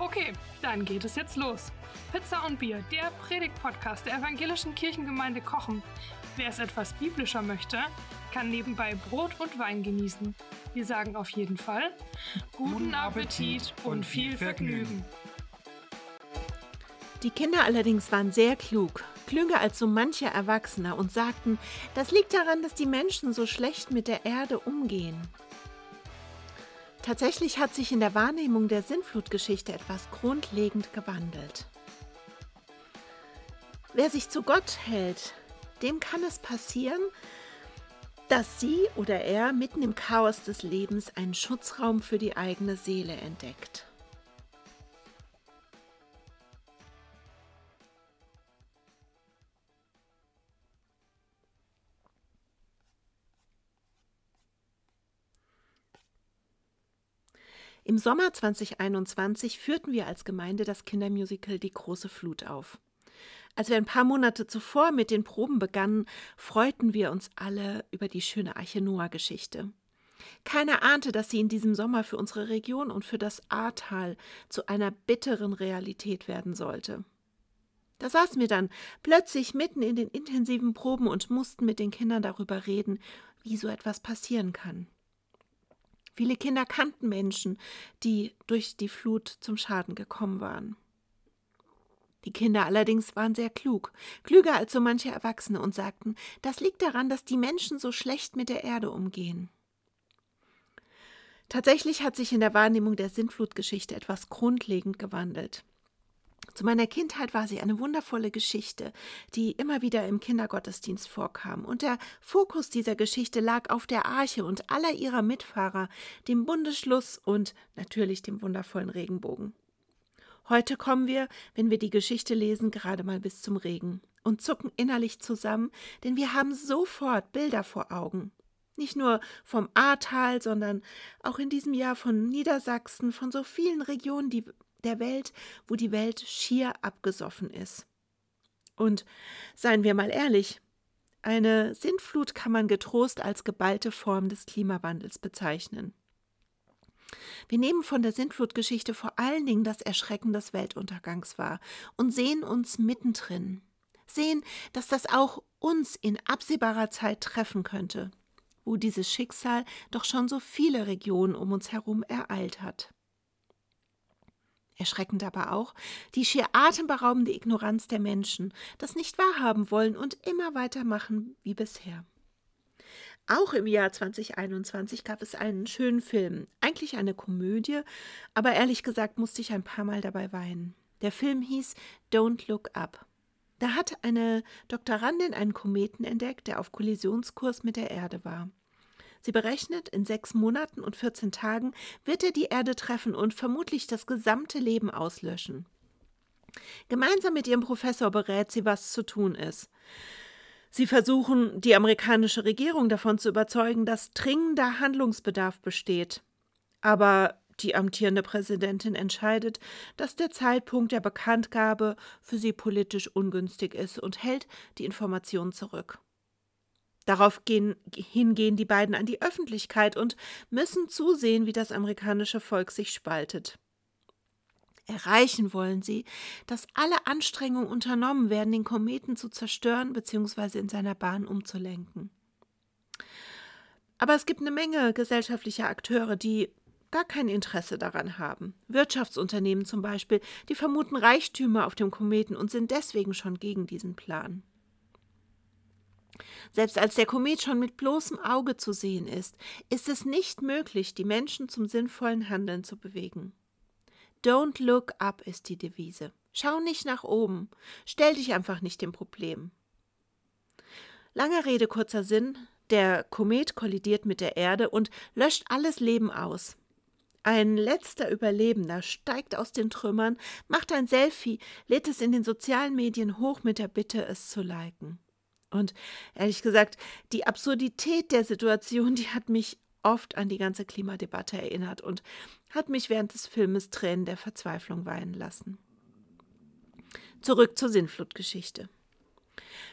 Okay, dann geht es jetzt los. Pizza und Bier, der Predigt-Podcast der evangelischen Kirchengemeinde Kochen. Wer es etwas biblischer möchte, kann nebenbei Brot und Wein genießen. Wir sagen auf jeden Fall guten Appetit und viel Vergnügen. Die Kinder allerdings waren sehr klug, klüger als so mancher Erwachsener und sagten, das liegt daran, dass die Menschen so schlecht mit der Erde umgehen. Tatsächlich hat sich in der Wahrnehmung der Sintflutgeschichte etwas grundlegend gewandelt. Wer sich zu Gott hält, dem kann es passieren, dass sie oder er mitten im Chaos des Lebens einen Schutzraum für die eigene Seele entdeckt. Im Sommer 2021 führten wir als Gemeinde das Kindermusical Die große Flut auf. Als wir ein paar Monate zuvor mit den Proben begannen, freuten wir uns alle über die schöne Arche Noah-Geschichte. Keiner ahnte, dass sie in diesem Sommer für unsere Region und für das Ahrtal zu einer bitteren Realität werden sollte. Da saßen wir dann plötzlich mitten in den intensiven Proben und mussten mit den Kindern darüber reden, wie so etwas passieren kann. Viele Kinder kannten Menschen, die durch die Flut zum Schaden gekommen waren. Die Kinder allerdings waren sehr klug, klüger als so manche Erwachsene und sagten, das liegt daran, dass die Menschen so schlecht mit der Erde umgehen. Tatsächlich hat sich in der Wahrnehmung der Sintflutgeschichte etwas grundlegend gewandelt. Zu meiner Kindheit war sie eine wundervolle Geschichte, die immer wieder im Kindergottesdienst vorkam. Und der Fokus dieser Geschichte lag auf der Arche und aller ihrer Mitfahrer, dem Bundesschluss und natürlich dem wundervollen Regenbogen. Heute kommen wir, wenn wir die Geschichte lesen, gerade mal bis zum Regen und zucken innerlich zusammen, denn wir haben sofort Bilder vor Augen. Nicht nur vom Ahrtal, sondern auch in diesem Jahr von Niedersachsen, von so vielen Regionen die, der Welt, wo die Welt schier abgesoffen ist. Und seien wir mal ehrlich, eine Sintflut kann man getrost als geballte Form des Klimawandels bezeichnen. Wir nehmen von der Sintflutgeschichte vor allen Dingen das Erschrecken des Weltuntergangs wahr und sehen uns mittendrin. Sehen, dass das auch uns in absehbarer Zeit treffen könnte, wo dieses Schicksal doch schon so viele Regionen um uns herum ereilt hat. Erschreckend aber auch die schier atemberaubende Ignoranz der Menschen, das nicht wahrhaben wollen und immer weitermachen wie bisher. Auch im Jahr 2021 gab es einen schönen Film, eigentlich eine Komödie, aber ehrlich gesagt musste ich ein paar Mal dabei weinen. Der Film hieß Don't Look Up. Da hat eine Doktorandin einen Kometen entdeckt, der auf Kollisionskurs mit der Erde war. Sie berechnet, in sechs Monaten und 14 Tagen wird er die Erde treffen und vermutlich das gesamte Leben auslöschen. Gemeinsam mit ihrem Professor berät sie, was zu tun ist. Sie versuchen, die amerikanische Regierung davon zu überzeugen, dass dringender Handlungsbedarf besteht. Aber die amtierende Präsidentin entscheidet, dass der Zeitpunkt der Bekanntgabe für sie politisch ungünstig ist und hält die Information zurück. Darauf gehen, hingehen die beiden an die Öffentlichkeit und müssen zusehen, wie das amerikanische Volk sich spaltet. Erreichen wollen sie, dass alle Anstrengungen unternommen werden, den Kometen zu zerstören bzw. in seiner Bahn umzulenken. Aber es gibt eine Menge gesellschaftlicher Akteure, die gar kein Interesse daran haben. Wirtschaftsunternehmen zum Beispiel, die vermuten Reichtümer auf dem Kometen und sind deswegen schon gegen diesen Plan. Selbst als der Komet schon mit bloßem Auge zu sehen ist, ist es nicht möglich, die Menschen zum sinnvollen Handeln zu bewegen. Don't look up ist die Devise. Schau nicht nach oben. Stell dich einfach nicht dem Problem. Lange Rede, kurzer Sinn. Der Komet kollidiert mit der Erde und löscht alles Leben aus. Ein letzter Überlebender steigt aus den Trümmern, macht ein Selfie, lädt es in den sozialen Medien hoch mit der Bitte, es zu liken. Und ehrlich gesagt, die Absurdität der Situation, die hat mich oft an die ganze Klimadebatte erinnert und hat mich während des Filmes Tränen der Verzweiflung weinen lassen. Zurück zur Sinnflutgeschichte.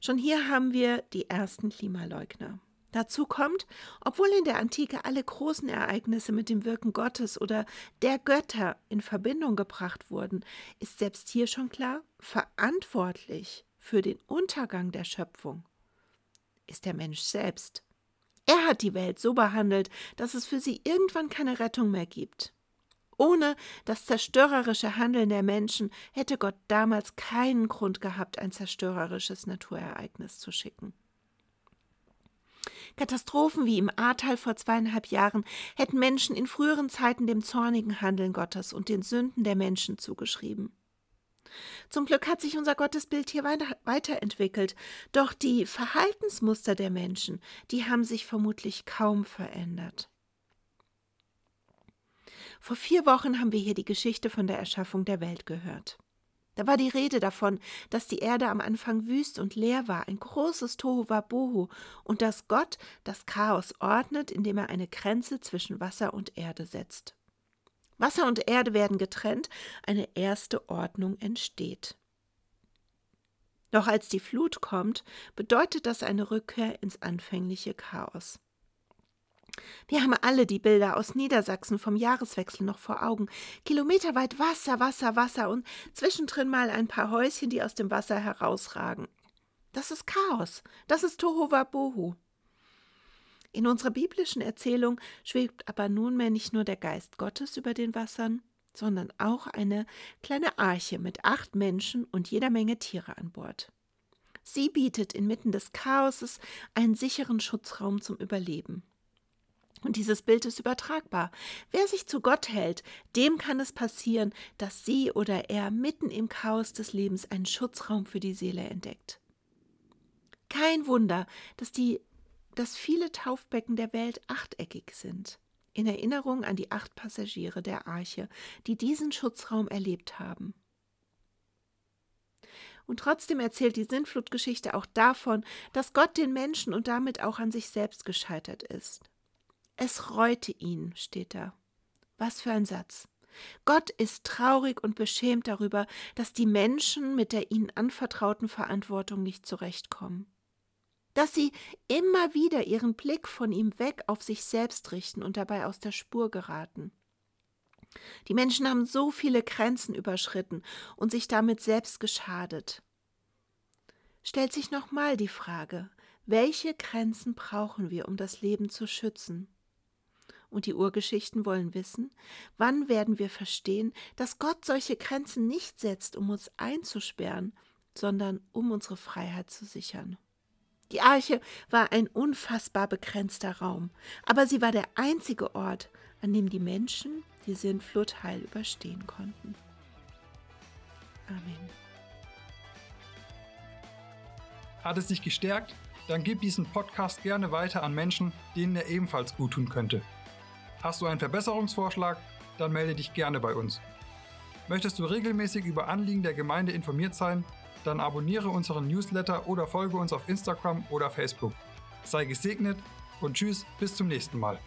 Schon hier haben wir die ersten Klimaleugner. Dazu kommt, obwohl in der Antike alle großen Ereignisse mit dem Wirken Gottes oder der Götter in Verbindung gebracht wurden, ist selbst hier schon klar, verantwortlich für den Untergang der Schöpfung ist der Mensch selbst. Er hat die Welt so behandelt, dass es für sie irgendwann keine Rettung mehr gibt. Ohne das zerstörerische Handeln der Menschen hätte Gott damals keinen Grund gehabt, ein zerstörerisches Naturereignis zu schicken. Katastrophen wie im Ahrtal vor zweieinhalb Jahren hätten Menschen in früheren Zeiten dem zornigen Handeln Gottes und den Sünden der Menschen zugeschrieben. Zum Glück hat sich unser Gottesbild hier weiterentwickelt, doch die Verhaltensmuster der Menschen, die haben sich vermutlich kaum verändert. Vor vier Wochen haben wir hier die Geschichte von der Erschaffung der Welt gehört. Da war die Rede davon, dass die Erde am Anfang wüst und leer war, ein großes Tohuwabohu, und dass Gott das Chaos ordnet, indem er eine Grenze zwischen Wasser und Erde setzt. Wasser und Erde werden getrennt, eine erste Ordnung entsteht. Doch als die Flut kommt, bedeutet das eine Rückkehr ins anfängliche Chaos. Wir haben alle die Bilder aus Niedersachsen vom Jahreswechsel noch vor Augen. Kilometerweit Wasser, Wasser, Wasser und zwischendrin mal ein paar Häuschen, die aus dem Wasser herausragen. Das ist Chaos. Das ist Tohuwabohu. In unserer biblischen Erzählung schwebt aber nunmehr nicht nur der Geist Gottes über den Wassern, sondern auch eine kleine Arche mit acht Menschen und jeder Menge Tiere an Bord. Sie bietet inmitten des Chaoses einen sicheren Schutzraum zum Überleben. Und dieses Bild ist übertragbar. Wer sich zu Gott hält, dem kann es passieren, dass sie oder er mitten im Chaos des Lebens einen Schutzraum für die Seele entdeckt. Kein Wunder, dass die dass viele Taufbecken der Welt achteckig sind, in Erinnerung an die acht Passagiere der Arche, die diesen Schutzraum erlebt haben. Und trotzdem erzählt die Sintflutgeschichte auch davon, dass Gott den Menschen und damit auch an sich selbst gescheitert ist. Es reute ihn, steht da. Was für ein Satz. Gott ist traurig und beschämt darüber, dass die Menschen mit der ihnen anvertrauten Verantwortung nicht zurechtkommen dass sie immer wieder ihren Blick von ihm weg auf sich selbst richten und dabei aus der Spur geraten. Die Menschen haben so viele Grenzen überschritten und sich damit selbst geschadet. Stellt sich nochmal die Frage, welche Grenzen brauchen wir, um das Leben zu schützen? Und die Urgeschichten wollen wissen, wann werden wir verstehen, dass Gott solche Grenzen nicht setzt, um uns einzusperren, sondern um unsere Freiheit zu sichern. Die Arche war ein unfassbar begrenzter Raum, aber sie war der einzige Ort, an dem die Menschen die Sintflut heil überstehen konnten. Amen. Hat es dich gestärkt? Dann gib diesen Podcast gerne weiter an Menschen, denen er ebenfalls gut tun könnte. Hast du einen Verbesserungsvorschlag? Dann melde dich gerne bei uns. Möchtest du regelmäßig über Anliegen der Gemeinde informiert sein? Dann abonniere unseren Newsletter oder folge uns auf Instagram oder Facebook. Sei gesegnet und tschüss, bis zum nächsten Mal.